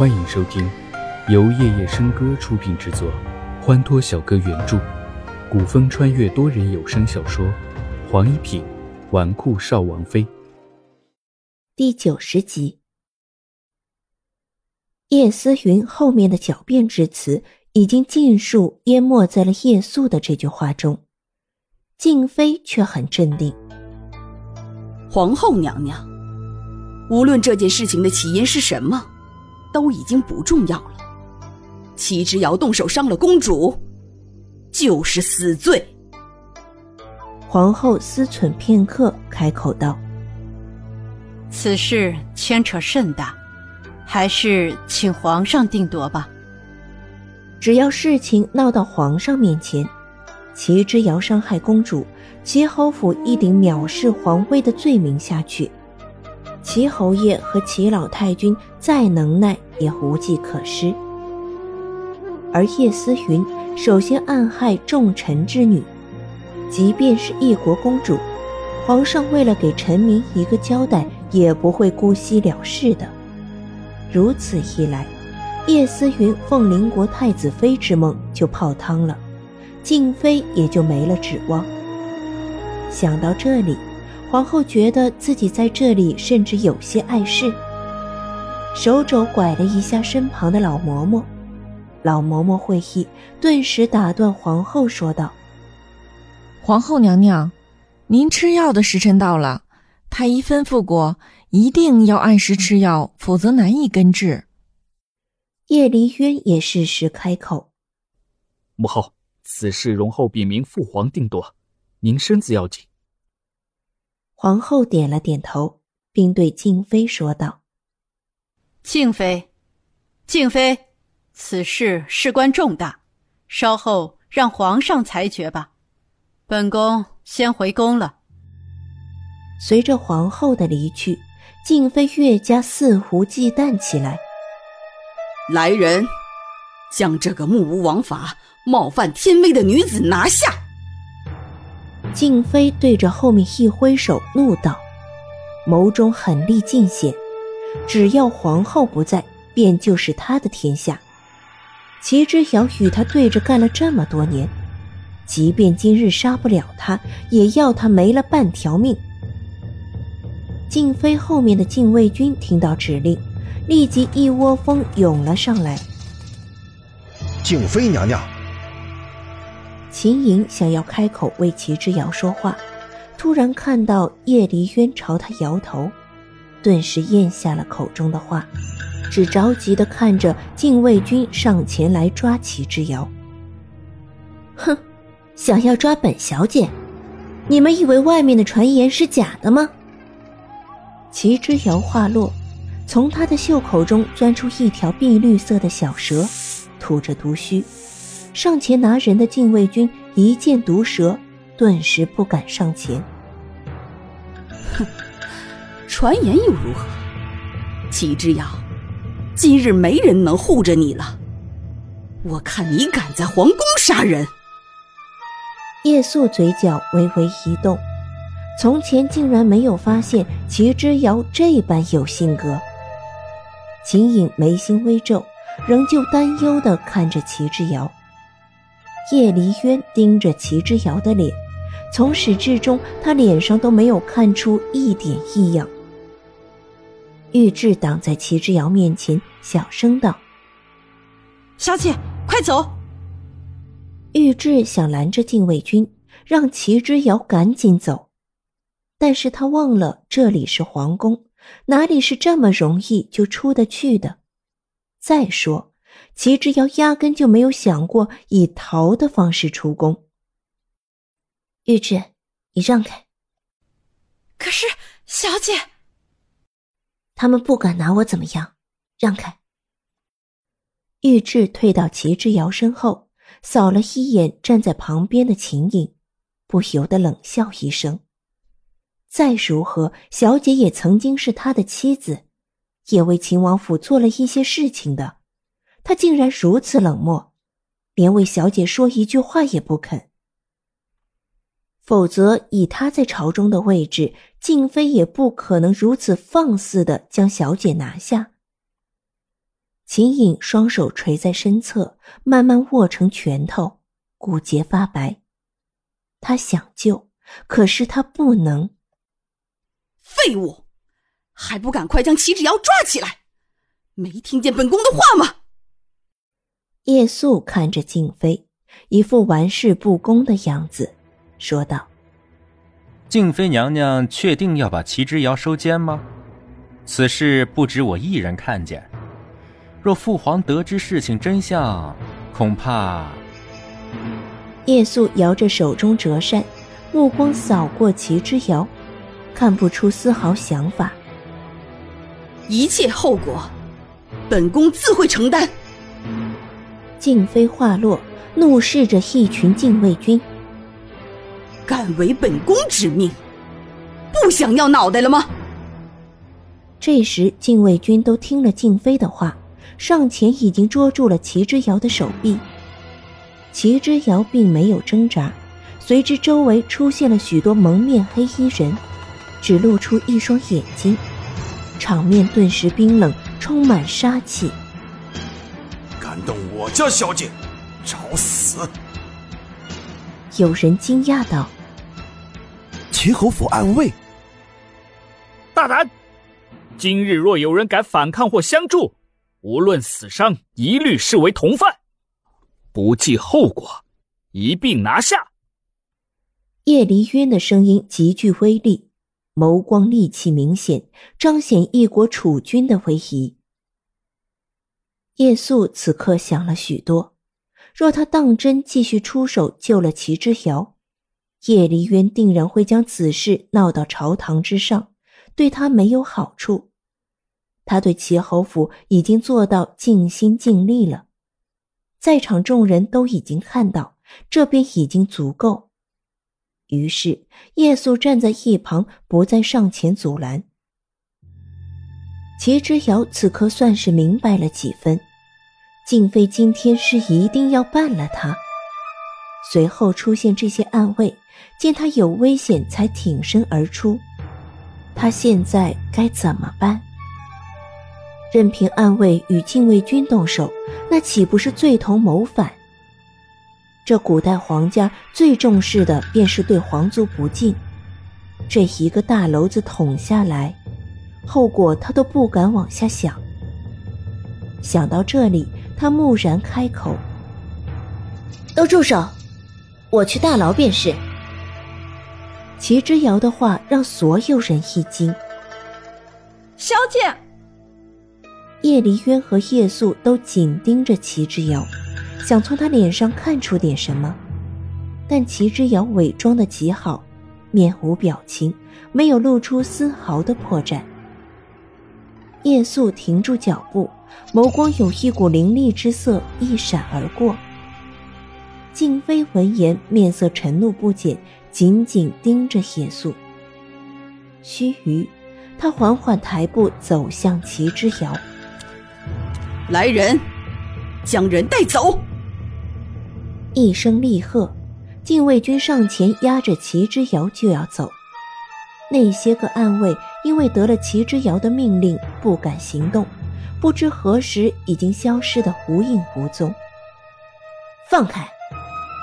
欢迎收听由夜夜笙歌出品制作，欢脱小哥原著，古风穿越多人有声小说《黄一品纨绔少王妃》第九十集。叶思云后面的狡辩之词已经尽数淹没在了叶素的这句话中，静妃却很镇定。皇后娘娘，无论这件事情的起因是什么。都已经不重要了。齐之遥动手伤了公主，就是死罪。皇后思忖片刻，开口道：“此事牵扯甚大，还是请皇上定夺吧。只要事情闹到皇上面前，齐之遥伤害公主，齐侯府一顶藐视皇威的罪名下去。”齐侯爷和齐老太君再能耐也无计可施，而叶思云首先暗害重臣之女，即便是一国公主，皇上为了给臣民一个交代，也不会姑息了事的。如此一来，叶思云凤临国太子妃之梦就泡汤了，静妃也就没了指望。想到这里。皇后觉得自己在这里甚至有些碍事，手肘拐了一下身旁的老嬷嬷，老嬷嬷会意，顿时打断皇后说道：“皇后娘娘，您吃药的时辰到了，太医吩咐过，一定要按时吃药，否则难以根治。”叶离渊也适时开口：“母后，此事容后禀明父皇定夺，您身子要紧。”皇后点了点头，并对静妃说道：“静妃，静妃，此事事关重大，稍后让皇上裁决吧。本宫先回宫了。”随着皇后的离去，静妃越加肆无忌惮起来。来人，将这个目无王法、冒犯天威的女子拿下！静妃对着后面一挥手，怒道：“眸中狠厉尽显，只要皇后不在，便就是他的天下。齐之遥与他对着干了这么多年，即便今日杀不了他，也要他没了半条命。”静妃后面的禁卫军听到指令，立即一窝蜂涌了上来。静妃娘娘。秦莹想要开口为齐之遥说话，突然看到叶离渊朝他摇头，顿时咽下了口中的话，只着急的看着禁卫军上前来抓齐之遥。哼，想要抓本小姐？你们以为外面的传言是假的吗？齐之遥话落，从他的袖口中钻出一条碧绿色的小蛇，吐着毒须。上前拿人的禁卫军一见毒蛇，顿时不敢上前。哼，传言又如何？齐之遥，今日没人能护着你了。我看你敢在皇宫杀人！叶素嘴角微微一动，从前竟然没有发现齐之遥这般有性格。秦颖眉心微皱，仍旧担忧的看着齐之遥。叶离渊盯着齐之遥的脸，从始至终，他脸上都没有看出一点异样。玉质挡在齐之遥面前，小声道：“小姐，快走！”玉质想拦着禁卫军，让齐之遥赶紧走，但是他忘了这里是皇宫，哪里是这么容易就出得去的？再说。齐之遥压根就没有想过以逃的方式出宫。玉质，你让开。可是，小姐，他们不敢拿我怎么样，让开。玉质退到齐之遥身后，扫了一眼站在旁边的秦影，不由得冷笑一声。再如何，小姐也曾经是他的妻子，也为秦王府做了一些事情的。他竟然如此冷漠，连为小姐说一句话也不肯。否则，以他在朝中的位置，静妃也不可能如此放肆的将小姐拿下。秦颖双手垂在身侧，慢慢握成拳头，骨节发白。他想救，可是他不能。废物，还不赶快将齐之遥抓起来！没听见本宫的话吗？叶素看着静妃，一副玩世不恭的样子，说道：“静妃娘娘确定要把齐之遥收监吗？此事不止我一人看见。若父皇得知事情真相，恐怕……”叶素摇着手中折扇，目光扫过齐之遥，看不出丝毫想法。一切后果，本宫自会承担。静妃话落，怒视着一群禁卫军：“敢违本宫之命，不想要脑袋了吗？”这时，禁卫军都听了静妃的话，上前已经捉住了齐之遥的手臂。齐之遥并没有挣扎，随之周围出现了许多蒙面黑衣人，只露出一双眼睛，场面顿时冰冷，充满杀气。敢动我家小姐，找死！有人惊讶道：“齐侯府暗卫，大胆！今日若有人敢反抗或相助，无论死伤，一律视为同犯。”不计后果，一并拿下。叶离渊的声音极具威力，眸光戾气明显，彰显一国储君的威仪。叶素此刻想了许多，若他当真继续出手救了齐之遥，叶离渊定然会将此事闹到朝堂之上，对他没有好处。他对齐侯府已经做到尽心尽力了。在场众人都已经看到，这便已经足够。于是叶素站在一旁，不再上前阻拦。齐之遥此刻算是明白了几分，静妃今天是一定要办了他。随后出现这些暗卫，见他有危险才挺身而出。他现在该怎么办？任凭暗卫与禁卫军动手，那岂不是罪同谋反？这古代皇家最重视的便是对皇族不敬，这一个大篓子捅下来，后果他都不敢往下想。想到这里，他蓦然开口：“都住手！我去大牢便是。”齐之遥的话让所有人一惊。小姐。叶离渊和叶素都紧盯着齐之遥，想从他脸上看出点什么，但齐之遥伪装的极好，面无表情，没有露出丝毫的破绽。叶素停住脚步，眸光有一股凌厉之色一闪而过。静妃闻言，面色沉怒不减，紧紧盯着叶素。须臾，他缓缓抬步走向齐之遥。来人，将人带走！一声厉喝，禁卫军上前压着齐之遥就要走。那些个暗卫因为得了齐之遥的命令，不敢行动，不知何时已经消失的无影无踪。放开，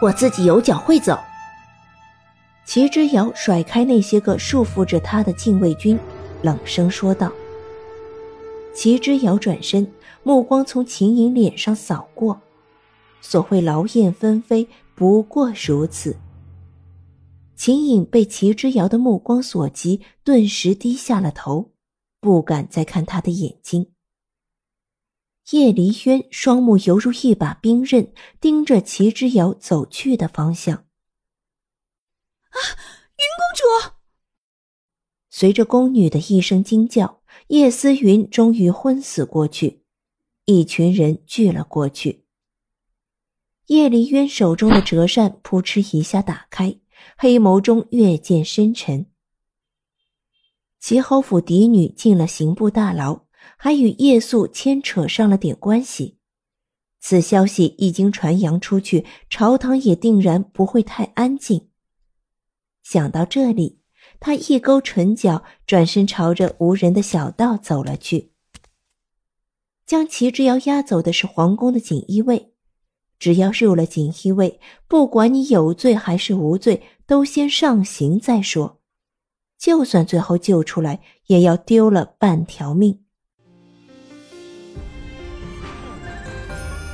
我自己有脚会走。齐之遥甩开那些个束缚着他的禁卫军，冷声说道。齐之遥转身。目光从秦颖脸上扫过，所谓劳燕分飞，不过如此。秦颖被齐之遥的目光所及，顿时低下了头，不敢再看他的眼睛。叶离渊双目犹如一把冰刃，盯着齐之遥走去的方向。啊，云公主！随着宫女的一声惊叫，叶思云终于昏死过去。一群人聚了过去。叶离渊手中的折扇扑哧一下打开，黑眸中越见深沉。齐侯府嫡女进了刑部大牢，还与夜宿牵扯上了点关系。此消息一经传扬出去，朝堂也定然不会太安静。想到这里，他一勾唇角，转身朝着无人的小道走了去。将齐之遥押走的是皇宫的锦衣卫。只要入了锦衣卫，不管你有罪还是无罪，都先上刑再说。就算最后救出来，也要丢了半条命。